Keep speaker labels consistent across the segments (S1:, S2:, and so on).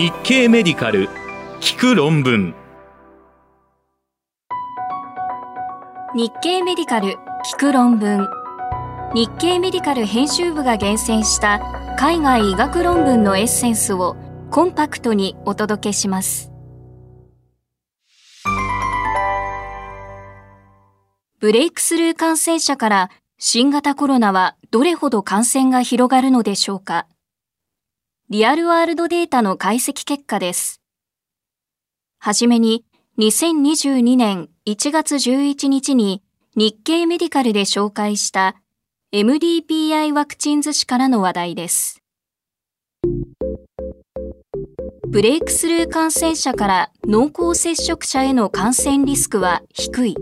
S1: 日経メディカル聞く論文。
S2: 日経メディカル聞く論文。日経メディカル編集部が厳選した海外医学論文のエッセンスをコンパクトにお届けします。ブレイクスルー感染者から新型コロナはどれほど感染が広がるのでしょうか？リアルワールドデータの解析結果です。はじめに、2022年1月11日に日経メディカルで紹介した MDPI ワクチン図紙からの話題です。ブレイクスルー感染者から濃厚接触者への感染リスクは低い。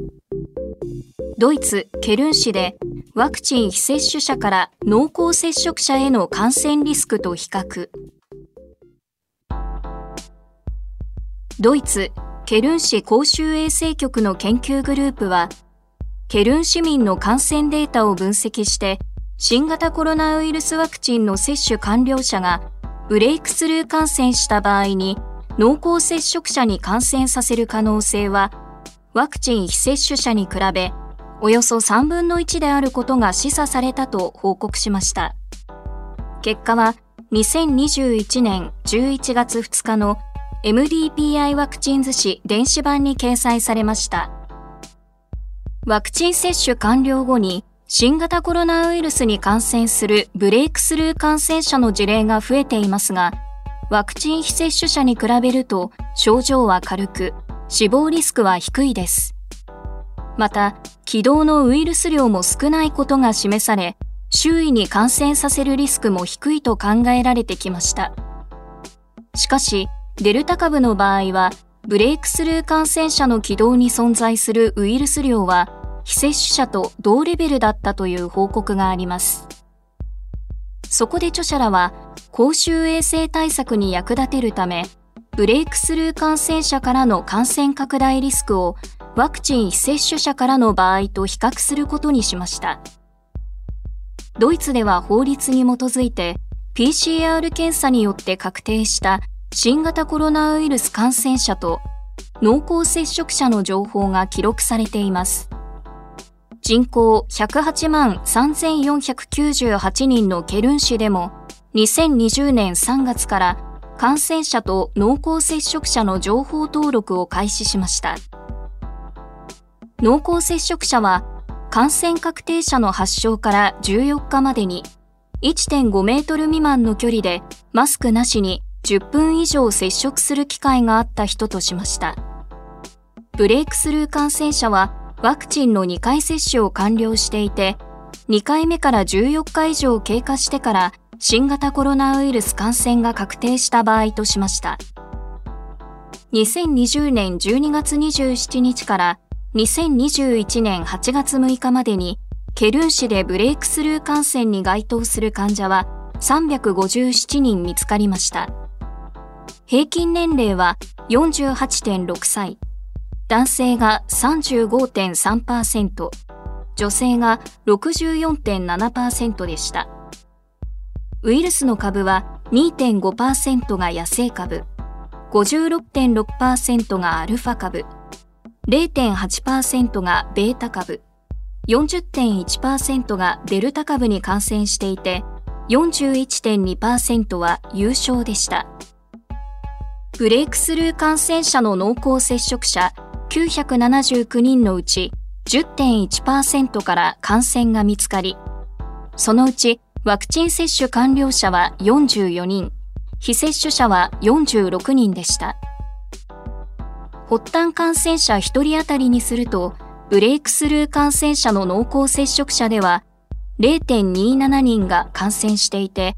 S2: ドイツ・ケルン市でワクチン非接種者から濃厚接触者への感染リスクと比較。ドイツ・ケルン市公衆衛生局の研究グループは、ケルン市民の感染データを分析して、新型コロナウイルスワクチンの接種完了者がブレイクスルー感染した場合に濃厚接触者に感染させる可能性はワクチン非接種者に比べおよそ3分の1であることが示唆されたと報告しました。結果は2021年11月2日の MDPI ワクチン図紙電子版に掲載されました。ワクチン接種完了後に新型コロナウイルスに感染するブレイクスルー感染者の事例が増えていますが、ワクチン非接種者に比べると症状は軽く、死亡リスクは低いです。また、気道のウイルス量も少ないことが示され、周囲に感染させるリスクも低いと考えられてきました。しかし、デルタ株の場合は、ブレイクスルー感染者の気道に存在するウイルス量は、非接種者と同レベルだったという報告があります。そこで著者らは、公衆衛生対策に役立てるため、ブレイクスルー感染者からの感染拡大リスクをワクチン非接種者からの場合と比較することにしました。ドイツでは法律に基づいて PCR 検査によって確定した新型コロナウイルス感染者と濃厚接触者の情報が記録されています。人口108万3498人のケルン市でも2020年3月から感染者と濃厚接触者の情報登録を開始しました。濃厚接触者は感染確定者の発症から14日までに1.5メートル未満の距離でマスクなしに10分以上接触する機会があった人としました。ブレイクスルー感染者はワクチンの2回接種を完了していて、2回目から14日以上経過してから新型コロナウイルス感染が確定した場合としました。2020年12月27日から2021年8月6日までにケルン市でブレイクスルー感染に該当する患者は357人見つかりました。平均年齢は48.6歳、男性が35.3%、女性が64.7%でした。ウイルスの株は2.5%が野生株、56.6%がアルファ株、0.8%がベータ株、40.1%がデルタ株に感染していて、41.2%は有症でした。ブレイクスルー感染者の濃厚接触者979人のうち10.1%から感染が見つかり、そのうちワクチン接種完了者は44人、非接種者は46人でした。発端感染者1人当たりにすると、ブレイクスルー感染者の濃厚接触者では0.27人が感染していて、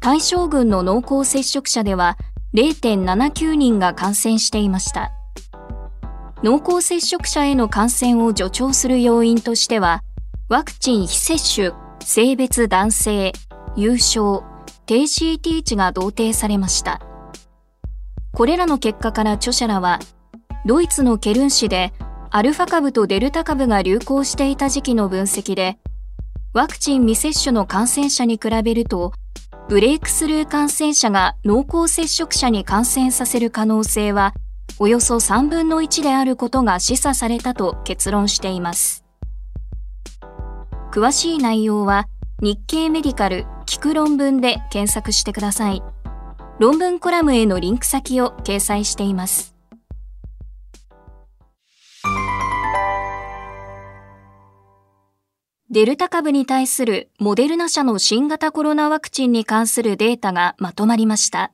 S2: 対象群の濃厚接触者では0.79人が感染していました。濃厚接触者への感染を助長する要因としては、ワクチン非接種、性別男性、有症、低 CT 値が同定されました。これらの結果から著者らは、ドイツのケルン市でアルファ株とデルタ株が流行していた時期の分析で、ワクチン未接種の感染者に比べると、ブレイクスルー感染者が濃厚接触者に感染させる可能性はおよそ3分の1であることが示唆されたと結論しています。詳しい内容は日経メディカル聞く論文で検索してください。論文コラムへのリンク先を掲載しています。デルタ株に対するモデルナ社の新型コロナワクチンに関するデータがまとまりました。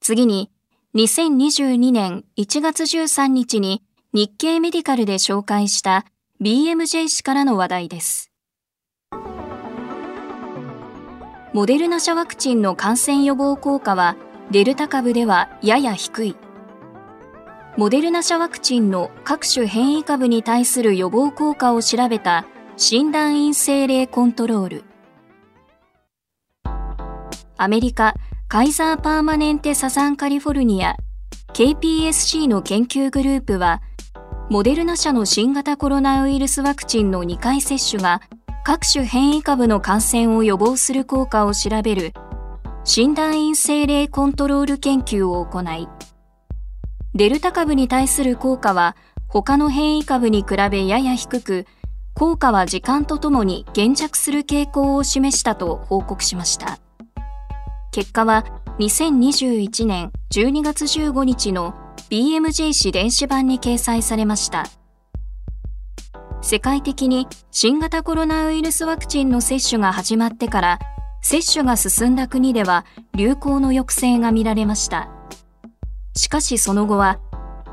S2: 次に、2022年1月13日に日経メディカルで紹介した BMJ 氏からの話題です。モデルナ社ワクチンの感染予防効果はデルタ株ではやや低い。モデルナ社ワクチンの各種変異株に対する予防効果を調べた診断陰性例コントロール。アメリカカイザーパーマネンテサザンカリフォルニア。KPSC の研究グループはモデルナ社の新型コロナウイルスワクチンの2回接種が各種変異株の感染を予防する効果を調べる診断陰性例コントロール研究を行いデルタ株に対する効果は他の変異株に比べやや低く効果は時間とともに減弱する傾向を示したと報告しました。結果は2021年12月15日の BMJ 誌電子版に掲載されました。世界的に新型コロナウイルスワクチンの接種が始まってから接種が進んだ国では流行の抑制が見られました。しかしその後は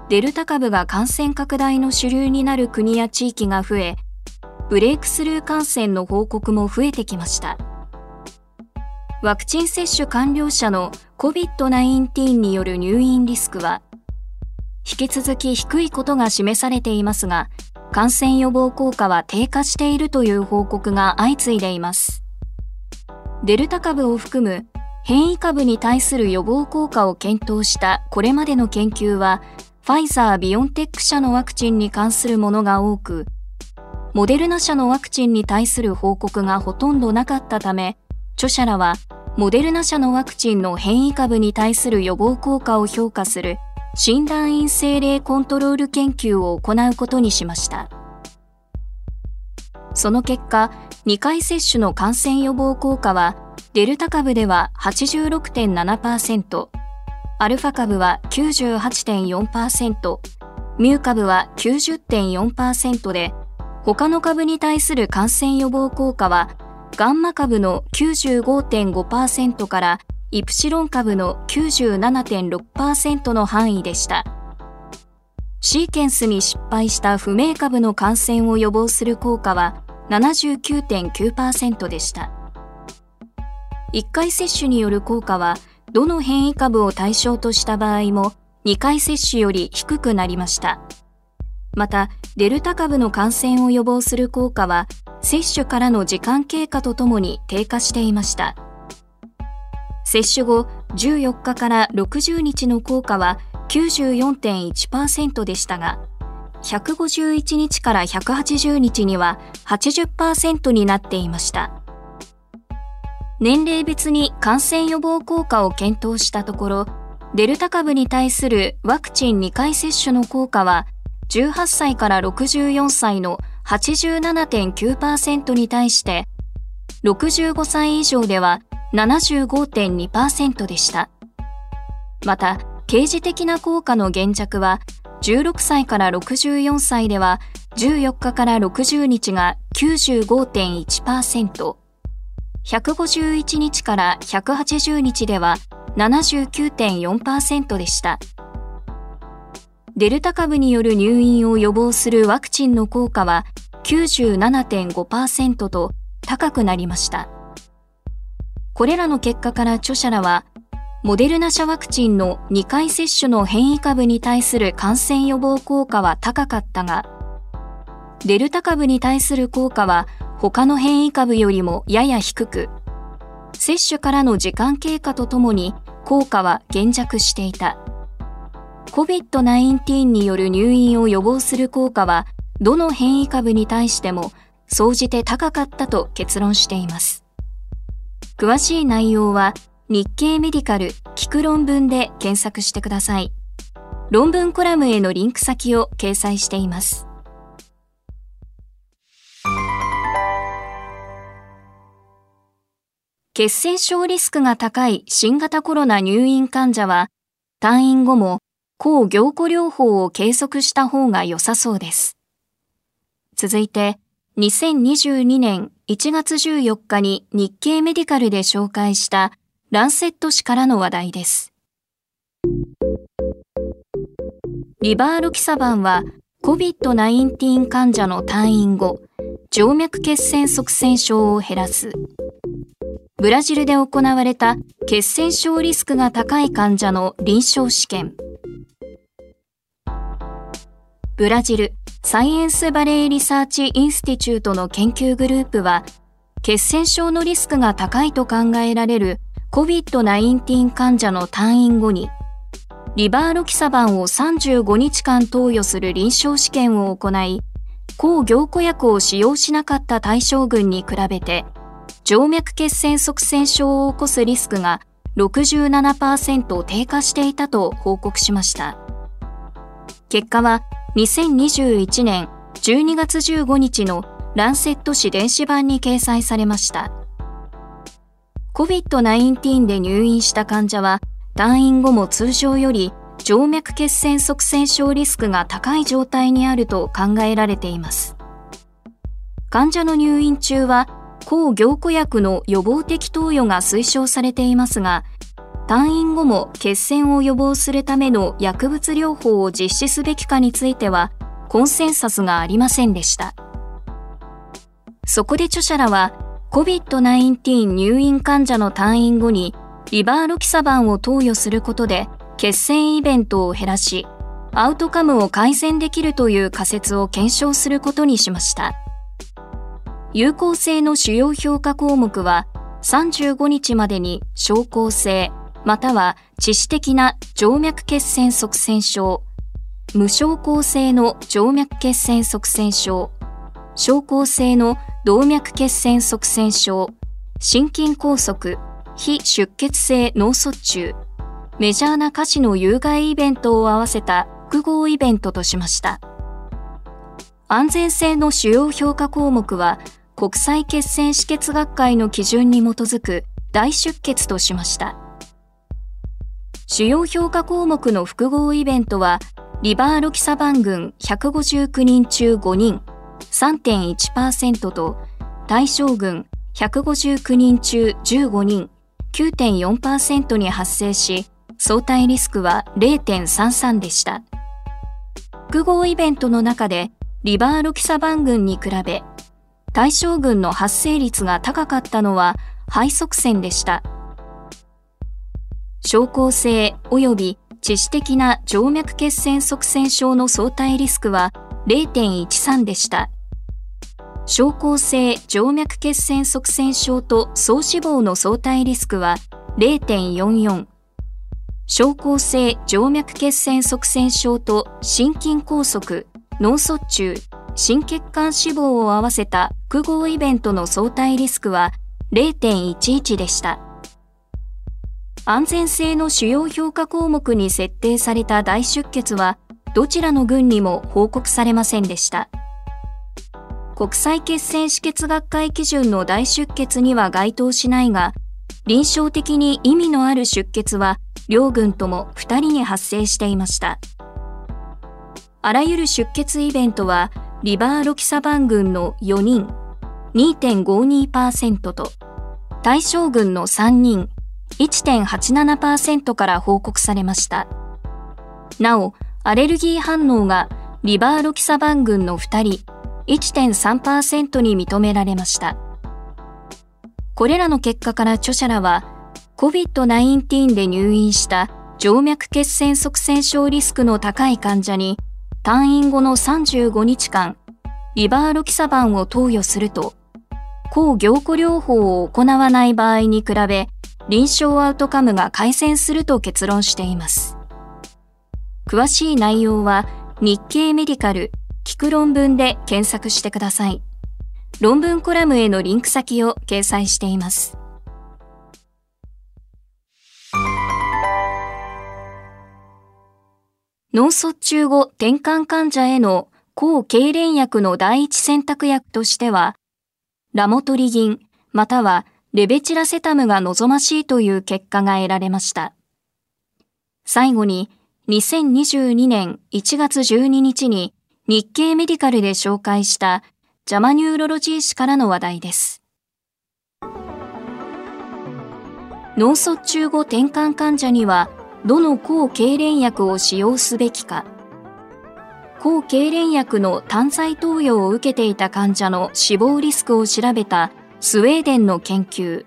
S2: デルタ株が感染拡大の主流になる国や地域が増え、ブレイクスルー感染の報告も増えてきました。ワクチン接種完了者の COVID-19 による入院リスクは、引き続き低いことが示されていますが、感染予防効果は低下しているという報告が相次いでいます。デルタ株を含む変異株に対する予防効果を検討したこれまでの研究は、ファイザー・ビオンテック社のワクチンに関するものが多く、モデルナ社のワクチンに対する報告がほとんどなかったため、著者らは、モデルナ社のワクチンの変異株に対する予防効果を評価する診断陰性例コントロール研究を行うことにしました。その結果、2回接種の感染予防効果は、デルタ株では86.7%、アルファ株は98.4%、ミュー株は90.4%で、他の株に対する感染予防効果は、ガンマ株の95.5%からイプシロン株の97.6%の範囲でした。シーケンスに失敗した不明株の感染を予防する効果は79.9%でした。1回接種による効果は、どの変異株を対象とした場合も2回接種より低くなりました。また、デルタ株の感染を予防する効果は、接種からの時間経過とともに低下していました。接種後14日から60日の効果は94.1%でしたが、151日から180日には80%になっていました。年齢別に感染予防効果を検討したところ、デルタ株に対するワクチン2回接種の効果は18歳から64歳の87.9%に対して、65歳以上では75.2%でした。また、刑事的な効果の減弱は、16歳から64歳では14日から60日が95.1%、151日から180日では79.4%でした。デルタ株による入院を予防するワクチンの効果は97.5%と高くなりました。これらの結果から著者らは、モデルナ社ワクチンの2回接種の変異株に対する感染予防効果は高かったが、デルタ株に対する効果は他の変異株よりもやや低く、接種からの時間経過とともに効果は減弱していた。COVID-19 による入院を予防する効果は、どの変異株に対しても、総じて高かったと結論しています。詳しい内容は日経メディカル聞く論文で検索してください。論文コラムへのリンク先を掲載しています。血栓症リスクが高い新型コロナ入院患者は、退院後も抗凝固療法を継続した方が良さそうです。続いて、2022年1月14日に日経メディカルで紹介したランセット誌からの話題です。リバーロキサバンは COVID-19 患者の退院後、静脈血栓塞栓症を減らす。ブラジルで行われた血栓症リスクが高い患者の臨床試験。ブラジル Science Valley Research Institute の研究グループは、血栓症のリスクが高いと考えられる COVID-19 患者の退院後に、リバーロキサバンを35日間投与する臨床試験を行い、抗凝固薬を使用しなかった対照群に比べて、静脈血栓塞栓症を起こすリスクが67%低下していたと報告しました。結果は2021年12月15日のランセット誌電子版に掲載されました。COVID-19 で入院した患者は退院後も通常より静脈血栓塞栓症リスクが高い状態にあると考えられています。患者の入院中は抗凝固薬の予防的投与が推奨されていますが、退院後も血栓を予防するための薬物療法を実施すべきかについては、コンセンサスがありませんでした。そこで著者らは、COVID-19 入院患者の退院後に、リバーロキサバンを投与することで、血栓イベントを減らし、アウトカムを改善できるという仮説を検証することにしました。有効性の主要評価項目は、35日までに症候性、または致死的な静脈血栓塞栓症、無症候性の静脈血栓塞栓症、症候性の動脈血栓塞栓症、心筋梗塞、非出血性脳卒中、メジャーな歌詞の有害イベントを合わせた複合イベントとしました。安全性の主要評価項目は国際血栓止血学会の基準に基づく大出血としました。主要評価項目の複合イベントは、リバーロキサ番群159人中5人、3.1%と、対象群159人中15人、9.4%に発生し、相対リスクは0.33でした。複合イベントの中で、リバーロキサ番群に比べ、対象群の発生率が高かったのは肺側線でした。症候性及び致死的な静脈血栓塞栓症の相対リスクは0.13でした。症候性静脈血栓塞栓症と総死亡の相対リスクは0.44。症候性静脈血栓塞栓症と心筋梗塞、脳卒中、心血管死亡を合わせた複合イベントの相対リスクは0.11でした。安全性の主要評価項目に設定された大出血はどちらの群にも報告されませんでした。国際血栓止血学会基準の大出血には該当しないが、臨床的に意味のある出血は両群とも2人に発生していました。あらゆる出血イベントはリバーロキサバン群の4人2.52%と対象群の3人1.87%から報告されました。なお、アレルギー反応がリバーロキサバン群の2人1.3%に認められました。これらの結果から著者らは COVID-19 で入院した静脈血栓塞栓症リスクの高い患者に退院後の35日間、リバーロキサバンを投与すると、抗凝固療法を行わない場合に比べ、臨床アウトカムが改善すると結論しています。詳しい内容は日経メディカル聞く論文で検索してください。論文コラムへのリンク先を掲載しています。脳卒中後転換患者への抗痙攣薬の第一選択薬としては、ラモトリギンまたはレベチラセタムが望ましいという結果が得られました。最後に、2022年1月12日に日経メディカルで紹介したジャマニューロロジー誌からの話題です。脳卒中後転換患者には、どの抗痙攣薬を使用すべきか。抗痙攣薬の単剤投与を受けていた患者の死亡リスクを調べたスウェーデンの研究。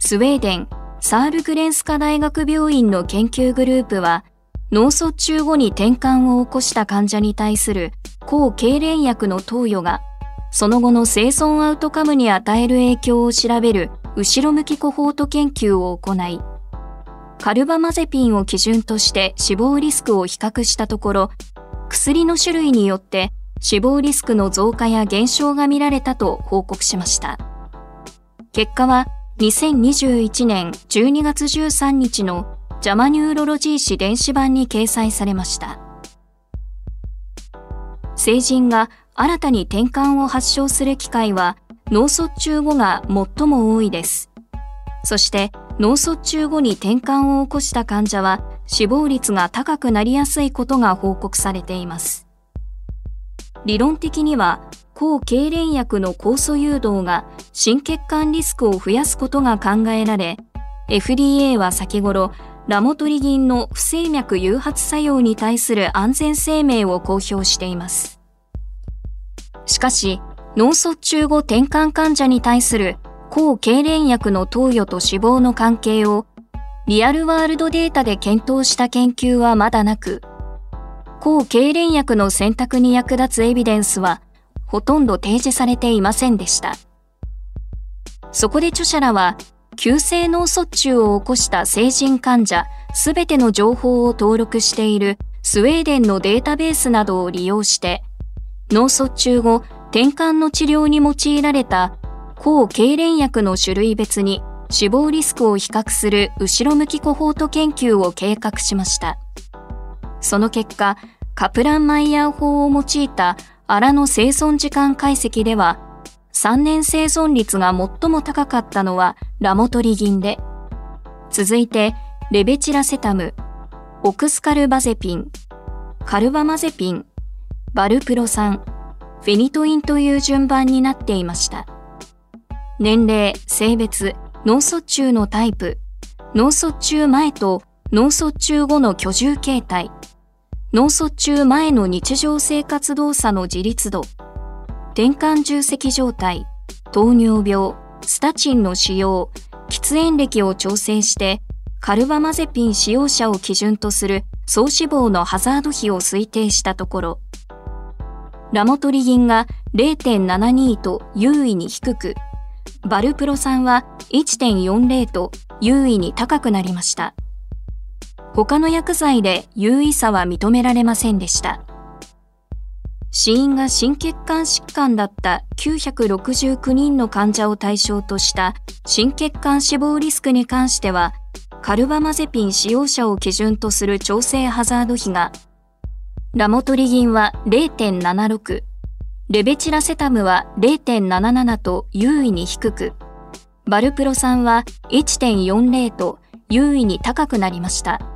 S2: スウェーデンサールグレンスカ大学病院の研究グループは、脳卒中後に転換を起こした患者に対する抗痙攣薬の投与が、その後の生存アウトカムに与える影響を調べる後ろ向きコホート研究を行い、カルバマゼピンを基準として死亡リスクを比較したところ、薬の種類によって死亡リスクの増加や減少が見られたと報告しました。結果は2021年12月13日のジャマニューロロジー誌電子版に掲載されました。成人が新たに転換を発症する機会は脳卒中後が最も多いです。そして脳卒中後に転換を起こした患者は死亡率が高くなりやすいことが報告されています。理論的には抗痙攣薬の酵素誘導が心血管リスクを増やすことが考えられ FDA は先頃ラモトリギンの不整脈誘発作用に対する安全声明を公表しています。しかし脳卒中後転換患者に対する抗痙攣薬の投与と死亡の関係をリアルワールドデータで検討した研究はまだなく抗痙攣薬の選択に役立つエビデンスはほとんど提示されていませんでした。そこで著者らは、急性脳卒中を起こした成人患者すべての情報を登録しているスウェーデンのデータベースなどを利用して、脳卒中後、転換の治療に用いられた抗痙攣薬の種類別に死亡リスクを比較する後ろ向きコホート研究を計画しました。その結果、カプランマイヤー法を用いた荒の生存時間解析では、3年生存率が最も高かったのはラモトリギンで、続いてレベチラセタム、オクスカルバゼピン、カルバマゼピン、バルプロ酸、フェニトインという順番になっていました。年齢、性別、脳卒中のタイプ、脳卒中前と脳卒中後の居住形態、脳卒中前の日常生活動作の自立度、転換重積状態、糖尿病、スタチンの使用、喫煙歴を調整して、カルバマゼピン使用者を基準とする総死亡のハザード比を推定したところ、ラモトリギンが0.72と優位に低く、バルプロ酸は1.40と優位に高くなりました。他の薬剤で有意差は認められませんでした。死因が心血管疾患だった969人の患者を対象とした心血管死亡リスクに関しては、カルバマゼピン使用者を基準とする調整ハザード比が、ラモトリギンは0.76、レベチラセタムは0.77と優位に低く、バルプロ酸は1.40と優位に高くなりました。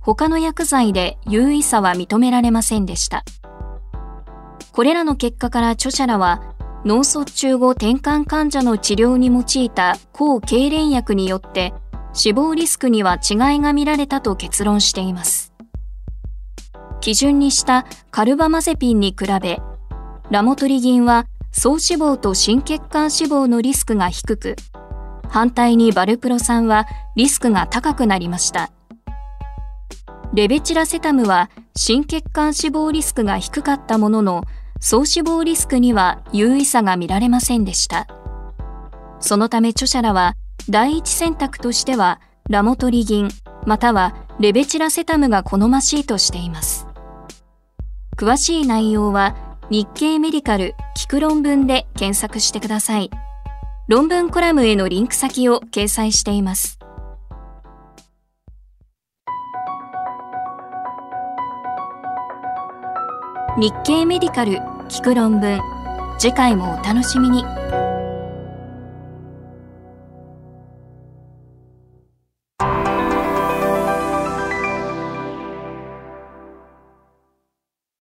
S2: 他の薬剤で有意差は認められませんでした。これらの結果から著者らは、脳卒中後転換患者の治療に用いた抗痙攣薬によって死亡リスクには違いが見られたと結論しています。基準にしたカルバマゼピンに比べ、ラモトリギンは総死亡と心血管死亡のリスクが低く、反対にバルプロ酸はリスクが高くなりました。レベチラセタムは心血管死亡リスクが低かったものの、総死亡リスクには優位差が見られませんでした。そのため著者らは、第一選択としては、ラモトリギン、またはレベチラセタムが好ましいとしています。詳しい内容は、日経メディカル聞く論文で検索してください。論文コラムへのリンク先を掲載しています。日経メディカル聞く論文次回もお楽しみに。